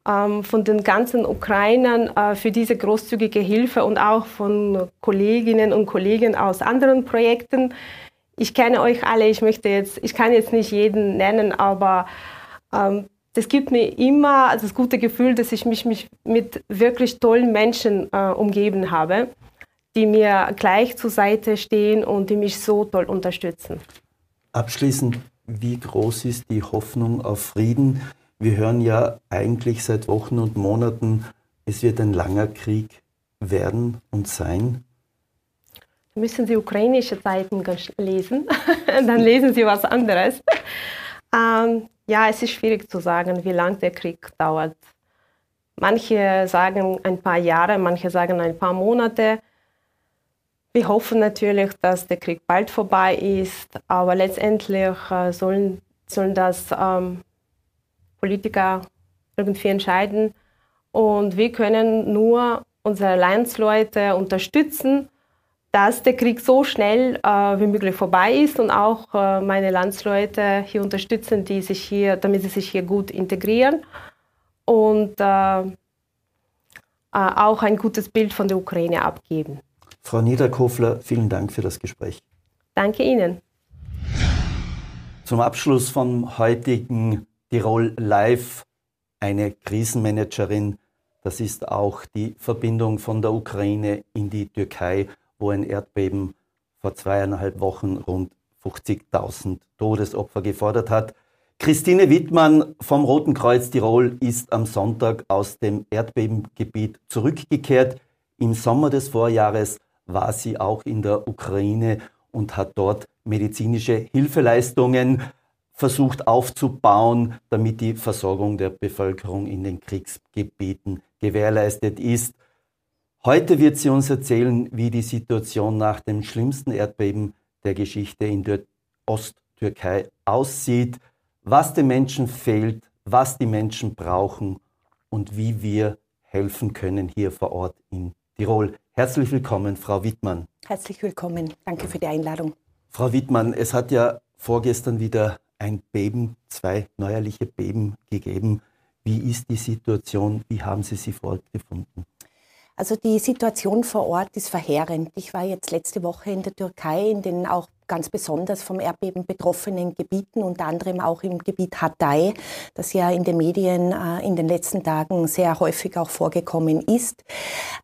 ähm, von den ganzen Ukrainern äh, für diese großzügige Hilfe und auch von Kolleginnen und Kollegen aus anderen Projekten. Ich kenne euch alle, ich möchte jetzt, ich kann jetzt nicht jeden nennen, aber ähm, das gibt mir immer das gute Gefühl, dass ich mich, mich mit wirklich tollen Menschen äh, umgeben habe die mir gleich zur Seite stehen und die mich so toll unterstützen. Abschließend, wie groß ist die Hoffnung auf Frieden? Wir hören ja eigentlich seit Wochen und Monaten, es wird ein langer Krieg werden und sein. Müssen Sie ukrainische Zeiten lesen, dann lesen Sie was anderes. Ähm, ja, es ist schwierig zu sagen, wie lange der Krieg dauert. Manche sagen ein paar Jahre, manche sagen ein paar Monate. Wir hoffen natürlich, dass der Krieg bald vorbei ist, aber letztendlich äh, sollen, sollen das ähm, Politiker irgendwie entscheiden. Und wir können nur unsere Landsleute unterstützen, dass der Krieg so schnell äh, wie möglich vorbei ist und auch äh, meine Landsleute hier unterstützen, die sich hier, damit sie sich hier gut integrieren und äh, äh auch ein gutes Bild von der Ukraine abgeben. Frau Niederkofler, vielen Dank für das Gespräch. Danke Ihnen. Zum Abschluss vom heutigen Tirol Live eine Krisenmanagerin Das ist auch die Verbindung von der Ukraine in die Türkei, wo ein Erdbeben vor zweieinhalb Wochen rund 50.000 Todesopfer gefordert hat. Christine Wittmann vom Roten Kreuz Tirol ist am Sonntag aus dem Erdbebengebiet zurückgekehrt. Im Sommer des Vorjahres war sie auch in der Ukraine und hat dort medizinische Hilfeleistungen versucht aufzubauen, damit die Versorgung der Bevölkerung in den Kriegsgebieten gewährleistet ist. Heute wird sie uns erzählen, wie die Situation nach dem schlimmsten Erdbeben der Geschichte in der Osttürkei aussieht, was den Menschen fehlt, was die Menschen brauchen und wie wir helfen können hier vor Ort in Tirol. Herzlich willkommen, Frau Wittmann. Herzlich willkommen. Danke für die Einladung. Frau Wittmann, es hat ja vorgestern wieder ein Beben, zwei neuerliche Beben gegeben. Wie ist die Situation? Wie haben Sie sie fortgefunden? Also die Situation vor Ort ist verheerend. Ich war jetzt letzte Woche in der Türkei, in den auch ganz besonders vom Erdbeben betroffenen Gebieten, unter anderem auch im Gebiet Hatay, das ja in den Medien äh, in den letzten Tagen sehr häufig auch vorgekommen ist.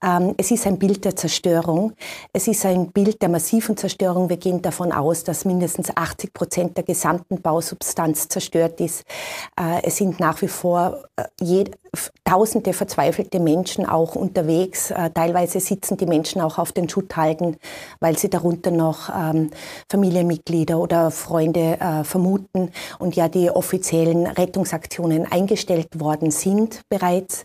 Ähm, es ist ein Bild der Zerstörung. Es ist ein Bild der massiven Zerstörung. Wir gehen davon aus, dass mindestens 80 Prozent der gesamten Bausubstanz zerstört ist. Äh, es sind nach wie vor äh, Tausende verzweifelte Menschen auch unterwegs. Äh, teilweise sitzen die Menschen auch auf den Schutthalden, weil sie darunter noch ähm, Familienmitglieder oder Freunde äh, vermuten und ja die offiziellen Rettungsaktionen eingestellt worden sind bereits.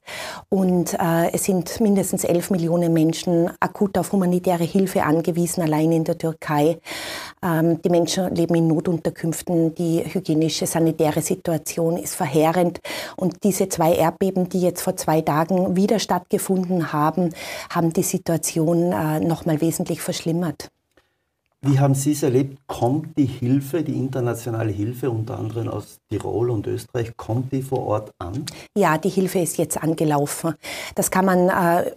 Und äh, es sind mindestens elf Millionen Menschen akut auf humanitäre Hilfe angewiesen, allein in der Türkei. Ähm, die Menschen leben in Notunterkünften. Die hygienische, sanitäre Situation ist verheerend. Und diese zwei Erdbeben, die jetzt vor zwei Tagen wieder stattgefunden haben, haben die Situation äh, noch mal wesentlich verschlimmert. Wie haben Sie es erlebt? Kommt die Hilfe, die internationale Hilfe, unter anderem aus Tirol und Österreich, kommt die vor Ort an? Ja, die Hilfe ist jetzt angelaufen. Das kann man äh,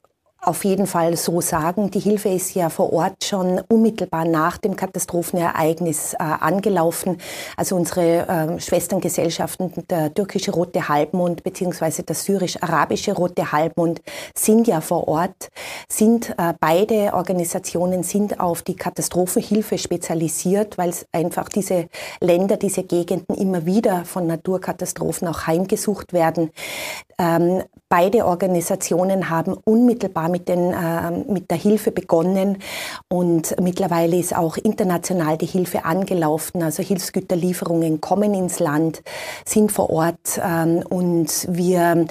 auf jeden Fall so sagen. Die Hilfe ist ja vor Ort schon unmittelbar nach dem Katastrophenereignis äh, angelaufen. Also unsere äh, Schwesterngesellschaften, der türkische Rote Halbmond bzw. der syrisch-arabische Rote Halbmond sind ja vor Ort, sind äh, beide Organisationen sind auf die Katastrophenhilfe spezialisiert, weil einfach diese Länder, diese Gegenden immer wieder von Naturkatastrophen auch heimgesucht werden. Ähm, beide Organisationen haben unmittelbar mit, den, äh, mit der Hilfe begonnen und mittlerweile ist auch international die Hilfe angelaufen. Also Hilfsgüterlieferungen kommen ins Land, sind vor Ort ähm, und wir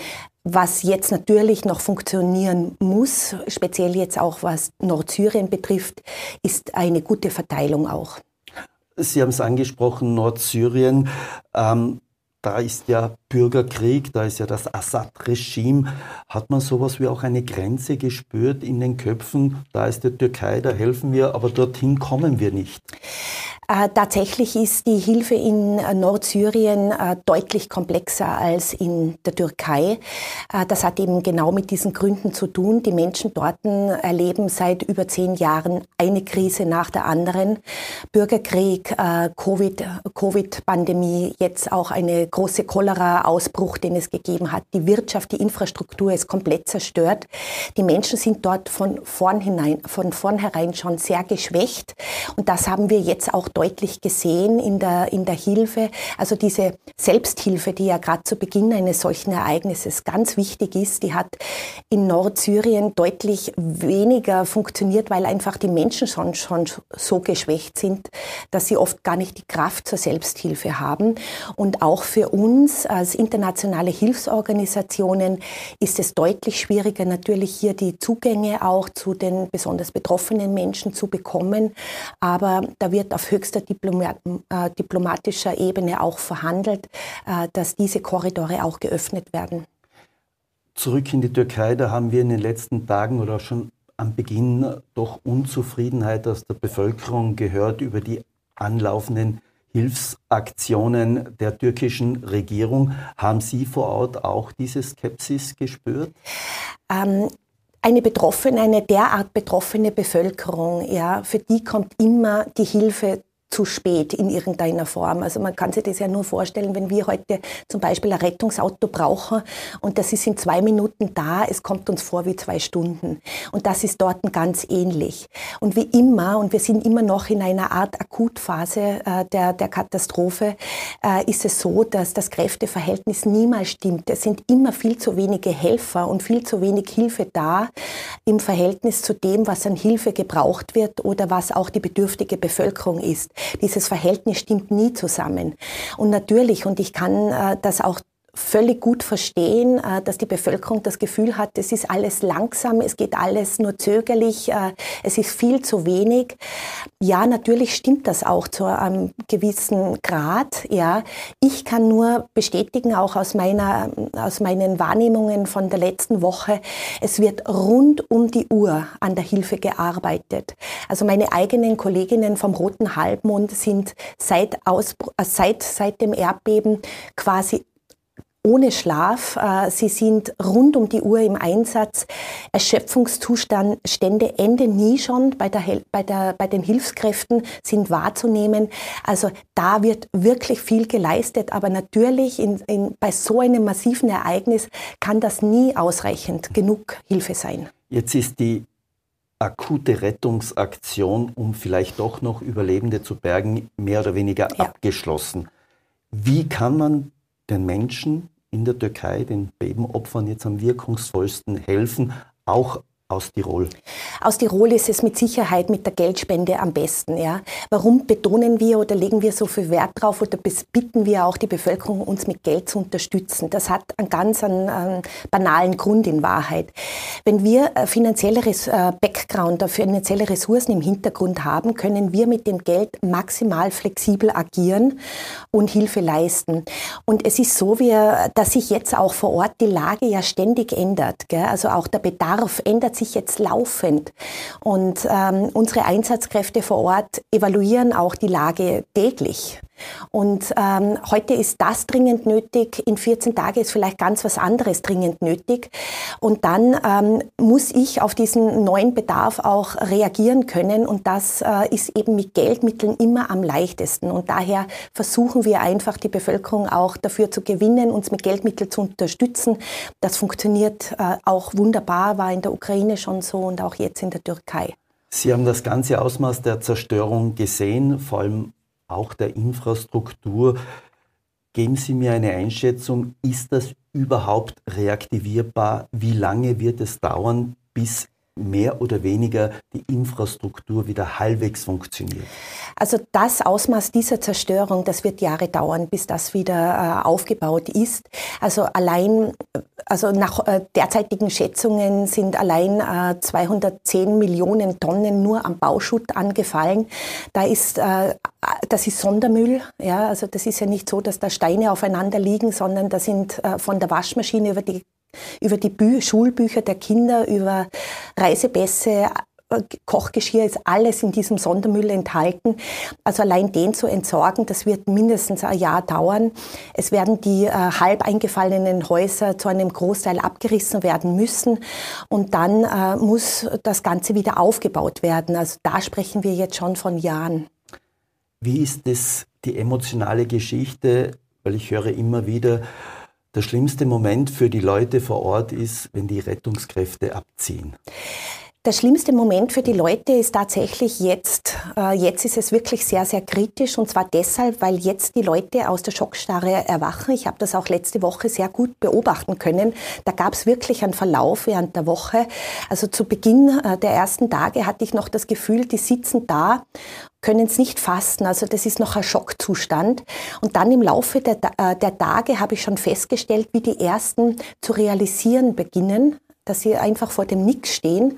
was jetzt natürlich noch funktionieren muss, speziell jetzt auch was Nordsyrien betrifft, ist eine gute Verteilung auch. Sie haben es angesprochen, Nordsyrien. Ähm, da ist ja Bürgerkrieg, da ist ja das Assad-Regime. Hat man sowas wie auch eine Grenze gespürt in den Köpfen? Da ist die Türkei, da helfen wir, aber dorthin kommen wir nicht. Äh, tatsächlich ist die Hilfe in äh, Nordsyrien äh, deutlich komplexer als in der Türkei. Das hat eben genau mit diesen Gründen zu tun. Die Menschen dort erleben seit über zehn Jahren eine Krise nach der anderen. Bürgerkrieg, Covid-Pandemie, COVID jetzt auch eine große Cholera-Ausbruch, den es gegeben hat. Die Wirtschaft, die Infrastruktur ist komplett zerstört. Die Menschen sind dort von vornherein, von vornherein schon sehr geschwächt. Und das haben wir jetzt auch deutlich gesehen in der, in der Hilfe. Also diese Selbsthilfe, die ja gerade zu Beginn eines solchen Ereignisses ganz wichtig ist, die hat in Nordsyrien deutlich weniger funktioniert, weil einfach die Menschen schon, schon so geschwächt sind, dass sie oft gar nicht die Kraft zur Selbsthilfe haben. Und auch für uns als internationale Hilfsorganisationen ist es deutlich schwieriger, natürlich hier die Zugänge auch zu den besonders betroffenen Menschen zu bekommen. Aber da wird auf höchster Diplomat, äh, diplomatischer Ebene auch verhandelt, äh, dass diese Korridore auch geöffnet werden. Zurück in die Türkei, da haben wir in den letzten Tagen oder schon am Beginn doch Unzufriedenheit aus der Bevölkerung gehört über die anlaufenden Hilfsaktionen der türkischen Regierung. Haben Sie vor Ort auch diese Skepsis gespürt? Ähm, eine betroffene, eine derart betroffene Bevölkerung, ja, für die kommt immer die Hilfe zu spät in irgendeiner Form. Also man kann sich das ja nur vorstellen, wenn wir heute zum Beispiel ein Rettungsauto brauchen und das ist in zwei Minuten da, es kommt uns vor wie zwei Stunden. Und das ist dort ganz ähnlich. Und wie immer, und wir sind immer noch in einer Art Akutphase äh, der, der Katastrophe, äh, ist es so, dass das Kräfteverhältnis niemals stimmt. Es sind immer viel zu wenige Helfer und viel zu wenig Hilfe da im Verhältnis zu dem, was an Hilfe gebraucht wird oder was auch die bedürftige Bevölkerung ist. Dieses Verhältnis stimmt nie zusammen. Und natürlich, und ich kann äh, das auch völlig gut verstehen, äh, dass die Bevölkerung das Gefühl hat, es ist alles langsam, es geht alles nur zögerlich, äh, es ist viel zu wenig. Ja, natürlich stimmt das auch zu einem gewissen Grad. Ja, ich kann nur bestätigen, auch aus meiner, aus meinen Wahrnehmungen von der letzten Woche, es wird rund um die Uhr an der Hilfe gearbeitet. Also meine eigenen Kolleginnen vom Roten Halbmond sind seit, Ausbruch, äh, seit, seit dem Erdbeben quasi ohne Schlaf. Äh, sie sind rund um die Uhr im Einsatz. Erschöpfungszustände enden nie schon bei, der, bei, der, bei den Hilfskräften sind wahrzunehmen. Also da wird wirklich viel geleistet. Aber natürlich in, in, bei so einem massiven Ereignis kann das nie ausreichend genug Hilfe sein. Jetzt ist die akute Rettungsaktion, um vielleicht doch noch Überlebende zu bergen, mehr oder weniger ja. abgeschlossen. Wie kann man den Menschen in der Türkei den Bebenopfern jetzt am wirkungsvollsten helfen, auch aus Tirol? Aus Tirol ist es mit Sicherheit mit der Geldspende am besten. Ja. Warum betonen wir oder legen wir so viel Wert drauf oder bitten wir auch die Bevölkerung, uns mit Geld zu unterstützen? Das hat einen ganz einen, einen banalen Grund in Wahrheit. Wenn wir äh, finanzielle äh, Background, äh, finanzielle Ressourcen im Hintergrund haben, können wir mit dem Geld maximal flexibel agieren und Hilfe leisten. Und es ist so, dass sich jetzt auch vor Ort die Lage ja ständig ändert. Gell? Also auch der Bedarf ändert sich sich jetzt laufend. Und ähm, unsere Einsatzkräfte vor Ort evaluieren auch die Lage täglich. Und ähm, heute ist das dringend nötig, in 14 Tagen ist vielleicht ganz was anderes dringend nötig. Und dann ähm, muss ich auf diesen neuen Bedarf auch reagieren können. Und das äh, ist eben mit Geldmitteln immer am leichtesten. Und daher versuchen wir einfach, die Bevölkerung auch dafür zu gewinnen, uns mit Geldmitteln zu unterstützen. Das funktioniert äh, auch wunderbar, war in der Ukraine schon so und auch jetzt in der Türkei. Sie haben das ganze Ausmaß der Zerstörung gesehen, vor allem auch der Infrastruktur. Geben Sie mir eine Einschätzung, ist das überhaupt reaktivierbar? Wie lange wird es dauern, bis mehr oder weniger die Infrastruktur wieder halbwegs funktioniert? Also das Ausmaß dieser Zerstörung, das wird Jahre dauern, bis das wieder äh, aufgebaut ist. Also allein, also nach äh, derzeitigen Schätzungen sind allein äh, 210 Millionen Tonnen nur am Bauschutt angefallen. Da ist äh, das ist Sondermüll. Ja, also das ist ja nicht so, dass da Steine aufeinander liegen, sondern da sind äh, von der Waschmaschine über die über die Bü Schulbücher der Kinder, über Reisepässe, äh, Kochgeschirr ist alles in diesem Sondermüll enthalten. Also allein den zu entsorgen, das wird mindestens ein Jahr dauern. Es werden die äh, halb eingefallenen Häuser zu einem Großteil abgerissen werden müssen und dann äh, muss das Ganze wieder aufgebaut werden. Also da sprechen wir jetzt schon von Jahren. Wie ist das die emotionale Geschichte? Weil ich höre immer wieder, der schlimmste Moment für die Leute vor Ort ist, wenn die Rettungskräfte abziehen. Der schlimmste Moment für die Leute ist tatsächlich jetzt. Äh, jetzt ist es wirklich sehr, sehr kritisch und zwar deshalb, weil jetzt die Leute aus der Schockstarre erwachen. Ich habe das auch letzte Woche sehr gut beobachten können. Da gab es wirklich einen Verlauf während der Woche. Also zu Beginn äh, der ersten Tage hatte ich noch das Gefühl, die sitzen da können es nicht fassen. Also das ist noch ein Schockzustand. Und dann im Laufe der, äh, der Tage habe ich schon festgestellt, wie die ersten zu realisieren beginnen dass sie einfach vor dem Nix stehen.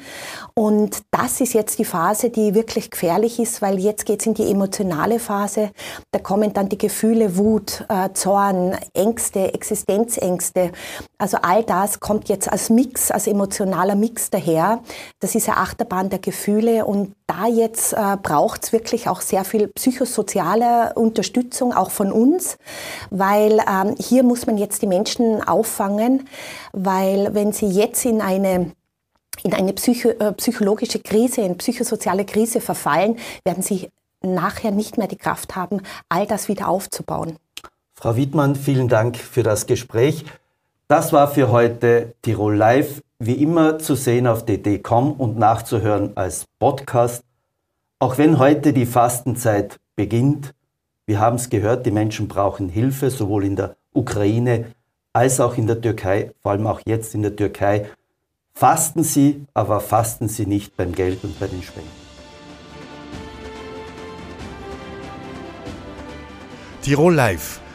Und das ist jetzt die Phase, die wirklich gefährlich ist, weil jetzt geht es in die emotionale Phase. Da kommen dann die Gefühle Wut, äh, Zorn, Ängste, Existenzängste. Also all das kommt jetzt als Mix, als emotionaler Mix daher. Das ist eine Achterbahn der Gefühle und da jetzt äh, braucht es wirklich auch sehr viel psychosoziale Unterstützung, auch von uns, weil ähm, hier muss man jetzt die Menschen auffangen, weil wenn sie jetzt in eine in eine psycho, äh, psychologische Krise, in psychosoziale Krise verfallen, werden sie nachher nicht mehr die Kraft haben, all das wieder aufzubauen. Frau Wittmann, vielen Dank für das Gespräch. Das war für heute Tirol Live, wie immer zu sehen auf dd.com und nachzuhören als Podcast. Auch wenn heute die Fastenzeit beginnt, wir haben es gehört, die Menschen brauchen Hilfe, sowohl in der Ukraine als auch in der Türkei, vor allem auch jetzt in der Türkei. Fasten Sie, aber fasten Sie nicht beim Geld und bei den Spenden. Tirol Live,